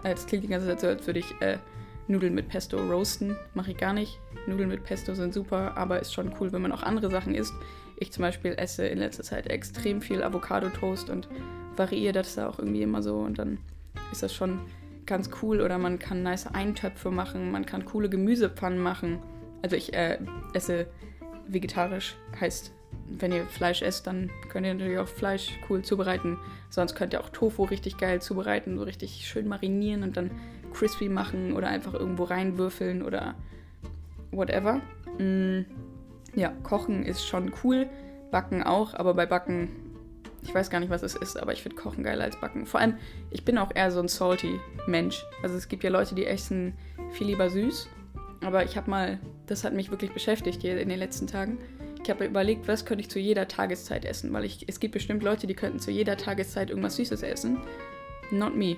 S1: Das klingt die ganze Zeit so, als würde ich äh, Nudeln mit Pesto roasten. Mache ich gar nicht. Nudeln mit Pesto sind super, aber ist schon cool, wenn man auch andere Sachen isst. Ich zum Beispiel esse in letzter Zeit extrem viel Avocado-Toast und variiere das da auch irgendwie immer so und dann ist das schon ganz cool. Oder man kann nice Eintöpfe machen, man kann coole Gemüsepfannen machen. Also ich äh, esse vegetarisch, heißt wenn ihr Fleisch esst, dann könnt ihr natürlich auch Fleisch cool zubereiten. Sonst könnt ihr auch Tofu richtig geil zubereiten, so richtig schön marinieren und dann crispy machen oder einfach irgendwo reinwürfeln oder whatever. Mm, ja, kochen ist schon cool, backen auch, aber bei Backen, ich weiß gar nicht, was es ist, aber ich finde Kochen geiler als Backen. Vor allem, ich bin auch eher so ein salty Mensch. Also es gibt ja Leute, die essen viel lieber süß, aber ich habe mal, das hat mich wirklich beschäftigt hier in den letzten Tagen ich habe überlegt, was könnte ich zu jeder Tageszeit essen, weil ich, es gibt bestimmt Leute, die könnten zu jeder Tageszeit irgendwas Süßes essen. Not me.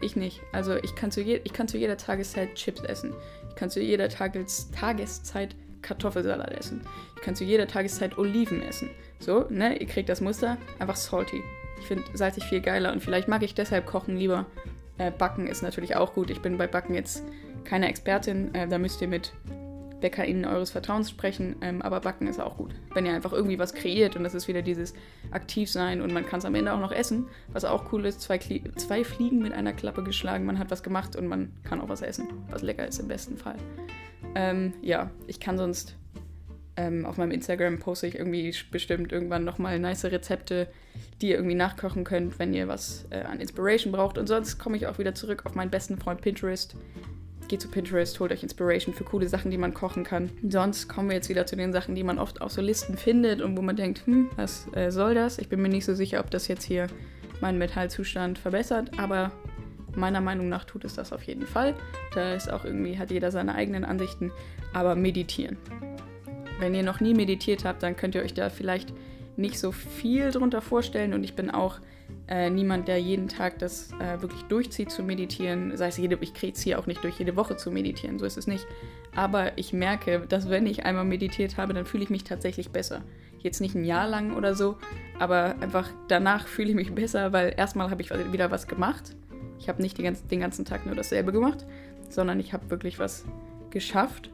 S1: Ich nicht. Also ich kann zu, je, ich kann zu jeder Tageszeit Chips essen. Ich kann zu jeder Tages, Tageszeit Kartoffelsalat essen. Ich kann zu jeder Tageszeit Oliven essen. So, ne? Ihr kriegt das Muster. Einfach salty. Ich finde salzig viel geiler und vielleicht mag ich deshalb Kochen lieber. Äh, Backen ist natürlich auch gut. Ich bin bei Backen jetzt keine Expertin. Äh, da müsst ihr mit BäckerInnen eures Vertrauens sprechen, ähm, aber backen ist auch gut. Wenn ihr einfach irgendwie was kreiert und das ist wieder dieses Aktivsein und man kann es am Ende auch noch essen, was auch cool ist, zwei, zwei Fliegen mit einer Klappe geschlagen, man hat was gemacht und man kann auch was essen, was lecker ist im besten Fall. Ähm, ja, ich kann sonst Ähm, auf meinem Instagram poste ich irgendwie bestimmt irgendwann nochmal nice Rezepte, die ihr irgendwie nachkochen könnt, wenn ihr was äh, an Inspiration braucht. Und sonst komme ich auch wieder zurück auf meinen besten Freund Pinterest. Geht zu Pinterest, holt euch Inspiration für coole Sachen, die man kochen kann. Sonst kommen wir jetzt wieder zu den Sachen, die man oft auf so Listen findet und wo man denkt, hm, was äh, soll das? Ich bin mir nicht so sicher, ob das jetzt hier meinen Metallzustand verbessert, aber meiner Meinung nach tut es das auf jeden Fall. Da ist auch irgendwie, hat jeder seine eigenen Ansichten, aber meditieren. Wenn ihr noch nie meditiert habt, dann könnt ihr euch da vielleicht nicht so viel drunter vorstellen und ich bin auch äh, niemand, der jeden Tag das äh, wirklich durchzieht zu meditieren. Sei es jede, ich ziehe auch nicht durch jede Woche zu meditieren, so ist es nicht. Aber ich merke, dass wenn ich einmal meditiert habe, dann fühle ich mich tatsächlich besser. Jetzt nicht ein Jahr lang oder so, aber einfach danach fühle ich mich besser, weil erstmal habe ich wieder was gemacht. Ich habe nicht ganze, den ganzen Tag nur dasselbe gemacht, sondern ich habe wirklich was geschafft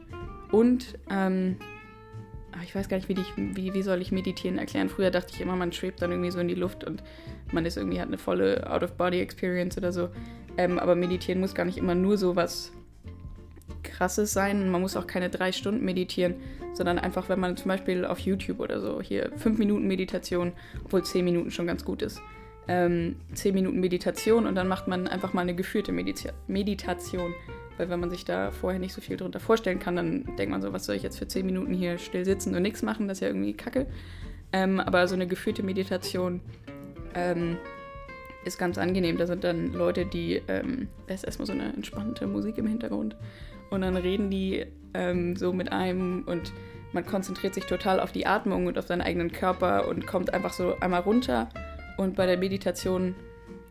S1: und ähm, ich weiß gar nicht, wie, ich, wie, wie soll ich meditieren erklären. Früher dachte ich immer, man schwebt dann irgendwie so in die Luft und man ist irgendwie, hat eine volle Out-of-Body-Experience oder so. Ähm, aber meditieren muss gar nicht immer nur so was krasses sein. Man muss auch keine drei Stunden meditieren, sondern einfach, wenn man zum Beispiel auf YouTube oder so hier fünf Minuten Meditation, obwohl zehn Minuten schon ganz gut ist, ähm, zehn Minuten Meditation und dann macht man einfach mal eine geführte Medita Meditation. Weil wenn man sich da vorher nicht so viel drunter vorstellen kann, dann denkt man so, was soll ich jetzt für zehn Minuten hier still sitzen und nichts machen, das ist ja irgendwie kacke. Ähm, aber so eine geführte Meditation ähm, ist ganz angenehm. Da sind dann Leute, die, ähm, da ist erstmal so eine entspannte Musik im Hintergrund und dann reden die ähm, so mit einem und man konzentriert sich total auf die Atmung und auf seinen eigenen Körper und kommt einfach so einmal runter und bei der Meditation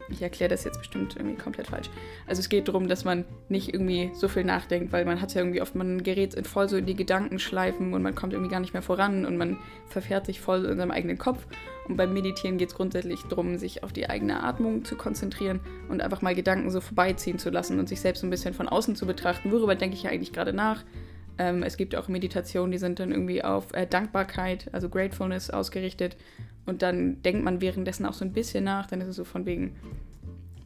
S1: ich erkläre das jetzt bestimmt irgendwie komplett falsch. Also es geht darum, dass man nicht irgendwie so viel nachdenkt, weil man hat ja irgendwie oft, man gerät voll so in die Gedankenschleifen und man kommt irgendwie gar nicht mehr voran und man verfährt sich voll in seinem eigenen Kopf. Und beim Meditieren geht es grundsätzlich darum, sich auf die eigene Atmung zu konzentrieren und einfach mal Gedanken so vorbeiziehen zu lassen und sich selbst ein bisschen von außen zu betrachten. Worüber denke ich ja eigentlich gerade nach? Ähm, es gibt auch Meditationen, die sind dann irgendwie auf äh, Dankbarkeit, also Gratefulness ausgerichtet. Und dann denkt man währenddessen auch so ein bisschen nach. Dann ist es so von wegen,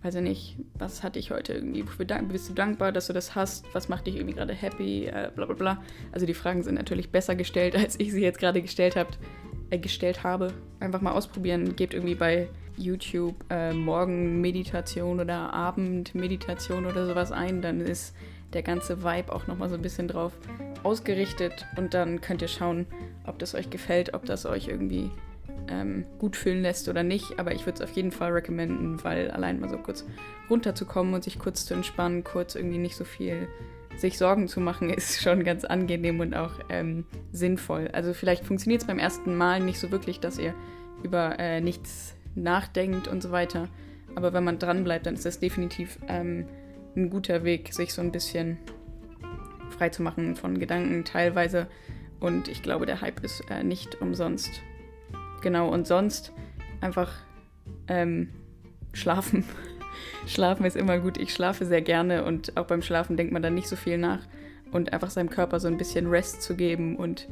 S1: weiß ich nicht, was hatte ich heute irgendwie? Bist du dankbar, dass du das hast? Was macht dich irgendwie gerade happy? Äh, bla bla bla. Also die Fragen sind natürlich besser gestellt, als ich sie jetzt gerade gestellt, habt, äh, gestellt habe. Einfach mal ausprobieren. Gebt irgendwie bei YouTube äh, Morgenmeditation oder Abendmeditation oder sowas ein. Dann ist der ganze Vibe auch nochmal so ein bisschen drauf ausgerichtet. Und dann könnt ihr schauen, ob das euch gefällt, ob das euch irgendwie ähm, gut fühlen lässt oder nicht. Aber ich würde es auf jeden Fall recommenden, weil allein mal so kurz runterzukommen und sich kurz zu entspannen, kurz irgendwie nicht so viel sich Sorgen zu machen, ist schon ganz angenehm und auch ähm, sinnvoll. Also vielleicht funktioniert es beim ersten Mal nicht so wirklich, dass ihr über äh, nichts nachdenkt und so weiter. Aber wenn man dran bleibt, dann ist das definitiv ähm, ein guter Weg, sich so ein bisschen frei zu machen von Gedanken teilweise. Und ich glaube, der Hype ist äh, nicht umsonst. Genau, und sonst einfach ähm, schlafen. schlafen ist immer gut. Ich schlafe sehr gerne und auch beim Schlafen denkt man dann nicht so viel nach. Und einfach seinem Körper so ein bisschen Rest zu geben und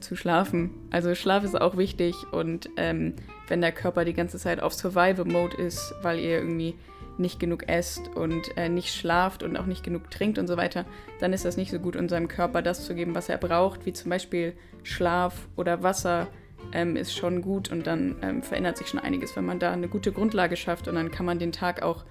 S1: zu schlafen. Also Schlaf ist auch wichtig und ähm, wenn der Körper die ganze Zeit auf Survival-Mode ist, weil ihr irgendwie nicht genug esst und äh, nicht schlaft und auch nicht genug trinkt und so weiter, dann ist das nicht so gut, unserem Körper das zu geben, was er braucht, wie zum Beispiel Schlaf oder Wasser ähm, ist schon gut und dann ähm, verändert sich schon einiges, wenn man da eine gute Grundlage schafft und dann kann man den Tag auch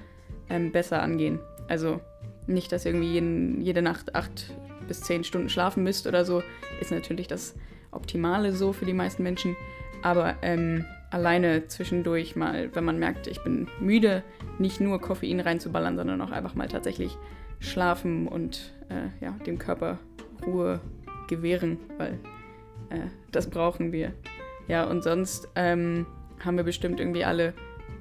S1: ähm, besser angehen. Also nicht, dass ihr irgendwie jeden, jede Nacht acht bis zehn Stunden schlafen müsst oder so, ist natürlich das Optimale so für die meisten Menschen. Aber ähm, alleine zwischendurch mal, wenn man merkt, ich bin müde, nicht nur Koffein reinzuballern, sondern auch einfach mal tatsächlich schlafen und äh, ja, dem Körper Ruhe gewähren, weil äh, das brauchen wir. Ja, und sonst ähm, haben wir bestimmt irgendwie alle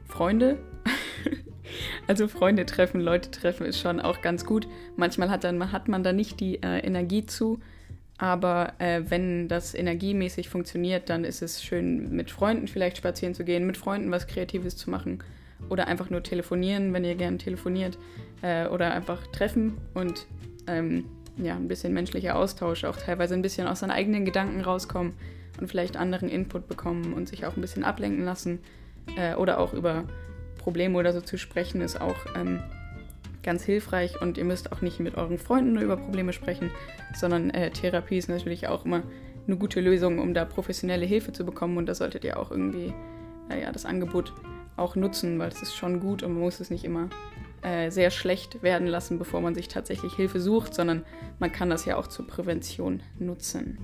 S1: Freunde. also Freunde treffen, Leute treffen ist schon auch ganz gut. Manchmal hat, dann, hat man da nicht die äh, Energie zu. Aber äh, wenn das energiemäßig funktioniert, dann ist es schön, mit Freunden vielleicht spazieren zu gehen, mit Freunden was Kreatives zu machen oder einfach nur telefonieren, wenn ihr gerne telefoniert äh, oder einfach treffen und ähm, ja, ein bisschen menschlicher Austausch, auch teilweise ein bisschen aus seinen eigenen Gedanken rauskommen und vielleicht anderen Input bekommen und sich auch ein bisschen ablenken lassen äh, oder auch über Probleme oder so zu sprechen, ist auch ähm, ganz hilfreich und ihr müsst auch nicht mit euren Freunden nur über Probleme sprechen, sondern äh, Therapie ist natürlich auch immer eine gute Lösung, um da professionelle Hilfe zu bekommen. Und da solltet ihr auch irgendwie naja, das Angebot auch nutzen, weil es ist schon gut und man muss es nicht immer äh, sehr schlecht werden lassen, bevor man sich tatsächlich Hilfe sucht, sondern man kann das ja auch zur Prävention nutzen.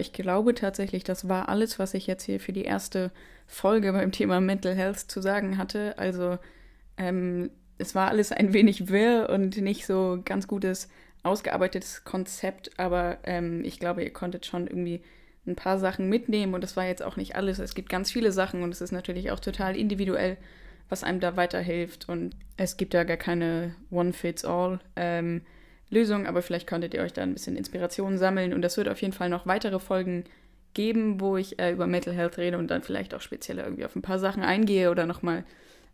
S1: Ich glaube tatsächlich, das war alles, was ich jetzt hier für die erste Folge beim Thema Mental Health zu sagen hatte. Also ähm, es war alles ein wenig wirr und nicht so ganz gutes, ausgearbeitetes Konzept, aber ähm, ich glaube, ihr konntet schon irgendwie ein paar Sachen mitnehmen und das war jetzt auch nicht alles. Es gibt ganz viele Sachen und es ist natürlich auch total individuell, was einem da weiterhilft und es gibt da gar keine One-Fits-All-Lösung, ähm, aber vielleicht konntet ihr euch da ein bisschen Inspiration sammeln und das wird auf jeden Fall noch weitere Folgen geben, wo ich äh, über Mental Health rede und dann vielleicht auch speziell irgendwie auf ein paar Sachen eingehe oder nochmal,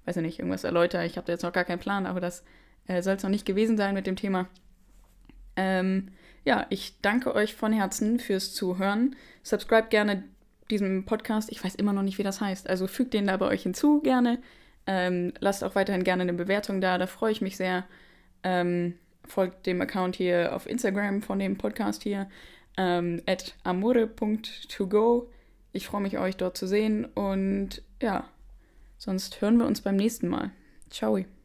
S1: weiß ich nicht, irgendwas erläutere. Ich habe da jetzt noch gar keinen Plan, aber das äh, soll es noch nicht gewesen sein mit dem Thema. Ähm, ja, ich danke euch von Herzen fürs Zuhören. Subscribe gerne diesem Podcast. Ich weiß immer noch nicht, wie das heißt. Also fügt den da bei euch hinzu gerne. Ähm, lasst auch weiterhin gerne eine Bewertung da, da freue ich mich sehr. Ähm, folgt dem Account hier auf Instagram von dem Podcast hier, ähm, at amore.togo. Ich freue mich, euch dort zu sehen und ja, sonst hören wir uns beim nächsten Mal. Ciao.